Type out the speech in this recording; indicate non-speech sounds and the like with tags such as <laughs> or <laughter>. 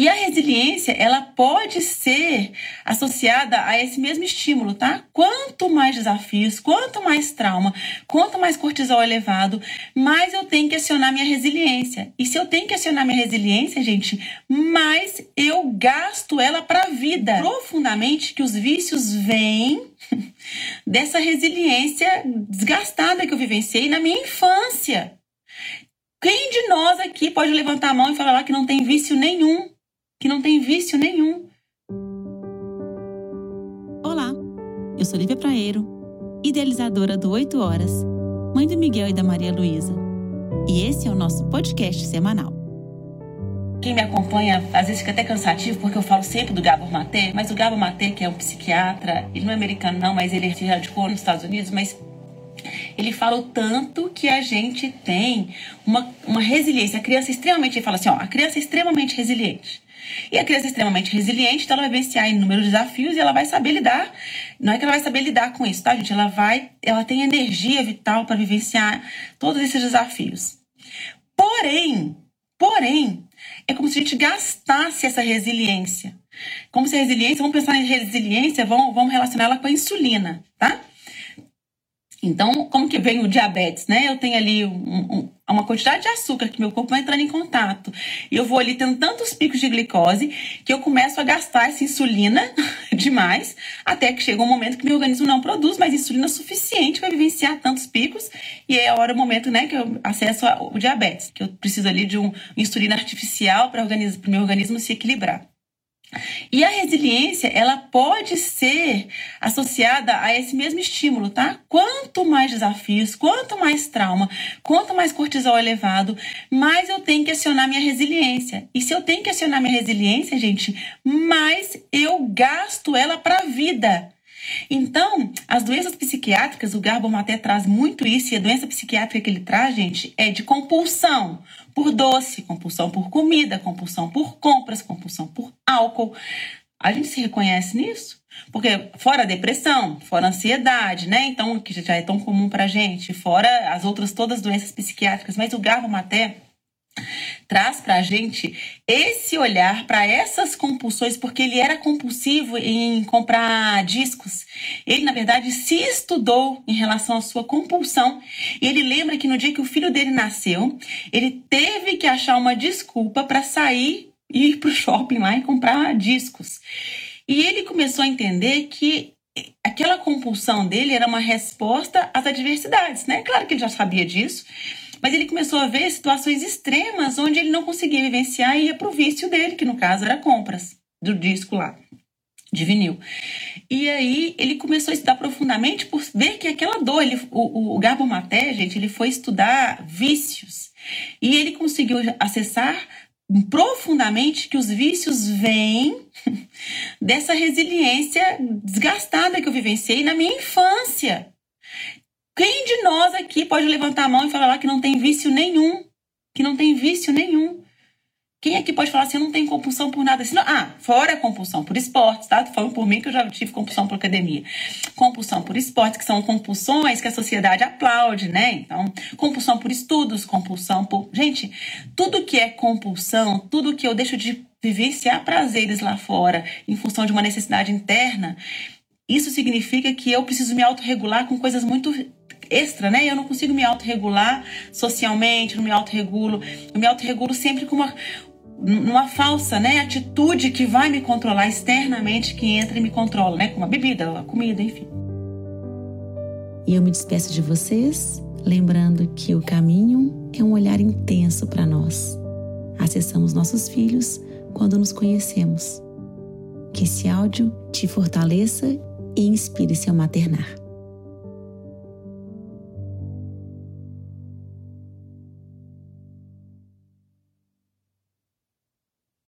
E a resiliência, ela pode ser associada a esse mesmo estímulo, tá? Quanto mais desafios, quanto mais trauma, quanto mais cortisol elevado, mais eu tenho que acionar minha resiliência. E se eu tenho que acionar minha resiliência, gente, mais eu gasto ela para a vida. Profundamente que os vícios vêm <laughs> dessa resiliência desgastada que eu vivenciei na minha infância. Quem de nós aqui pode levantar a mão e falar lá que não tem vício nenhum? Que não tem vício nenhum. Olá, eu sou Lívia Praeiro, idealizadora do 8 Horas, mãe do Miguel e da Maria Luísa. E esse é o nosso podcast semanal. Quem me acompanha às vezes fica até cansativo porque eu falo sempre do Gabor Maté, mas o Gabor Maté, que é um psiquiatra, ele não é americano não, mas ele se radicou nos Estados Unidos, mas ele fala o tanto que a gente tem uma, uma resiliência. A criança é extremamente, ele fala assim, ó, a criança é extremamente resiliente. E a criança é extremamente resiliente, então ela vai vencer inúmeros desafios e ela vai saber lidar. Não é que ela vai saber lidar com isso, tá, gente? Ela vai, ela tem energia vital para vivenciar todos esses desafios. Porém, porém, é como se a gente gastasse essa resiliência. Como se a resiliência, vamos pensar em resiliência, vamos, vamos relacionar ela com a insulina, tá? Então, como que vem o diabetes, né? Eu tenho ali um, um, uma quantidade de açúcar que meu corpo vai entrando em contato. E eu vou ali tendo tantos picos de glicose que eu começo a gastar essa insulina <laughs> demais, até que chega um momento que meu organismo não produz mais insulina suficiente para vivenciar tantos picos. E é a hora, o momento, né, que eu acesso o diabetes, que eu preciso ali de um insulina artificial para o meu organismo se equilibrar. E a resiliência, ela pode ser associada a esse mesmo estímulo, tá? Quanto mais desafios, quanto mais trauma, quanto mais cortisol elevado, mais eu tenho que acionar minha resiliência. E se eu tenho que acionar minha resiliência, gente, mais eu gasto ela para a vida. Então, as doenças psiquiátricas, o Garbo Maté traz muito isso, e a doença psiquiátrica que ele traz, gente, é de compulsão por doce, compulsão por comida, compulsão por compras, compulsão por álcool. A gente se reconhece nisso? Porque fora a depressão, fora a ansiedade, né? Então, que já é tão comum pra gente, fora as outras todas as doenças psiquiátricas, mas o Garbo Maté traz para a gente esse olhar para essas compulsões, porque ele era compulsivo em comprar discos. Ele, na verdade, se estudou em relação à sua compulsão. E ele lembra que no dia que o filho dele nasceu, ele teve que achar uma desculpa para sair e ir para o shopping lá e comprar discos. E ele começou a entender que aquela compulsão dele era uma resposta às adversidades, né? Claro que ele já sabia disso, mas ele começou a ver situações extremas onde ele não conseguia vivenciar e ia para o vício dele, que no caso era compras do disco lá, de vinil. E aí ele começou a estudar profundamente por ver que aquela dor, ele, o, o Gabo Maté, gente, ele foi estudar vícios. E ele conseguiu acessar profundamente que os vícios vêm <laughs> dessa resiliência desgastada que eu vivenciei na minha infância. Nós aqui pode levantar a mão e falar lá que não tem vício nenhum? Que não tem vício nenhum. Quem aqui pode falar assim, eu não tenho compulsão por nada? Assim, não, ah, fora compulsão por esportes, tá? Tô falando por mim que eu já tive compulsão por academia. Compulsão por esportes, que são compulsões que a sociedade aplaude, né? Então, compulsão por estudos, compulsão por. Gente, tudo que é compulsão, tudo que eu deixo de vivenciar prazeres lá fora em função de uma necessidade interna, isso significa que eu preciso me autorregular com coisas muito extra, né? Eu não consigo me autorregular socialmente, não me autorregulo. Eu me autorregulo sempre com uma, numa falsa né, atitude que vai me controlar externamente, que entra e me controla, né? Como a bebida, a comida, enfim. E eu me despeço de vocês, lembrando que o caminho é um olhar intenso para nós. Acessamos nossos filhos quando nos conhecemos. Que esse áudio te fortaleça e inspire seu maternar.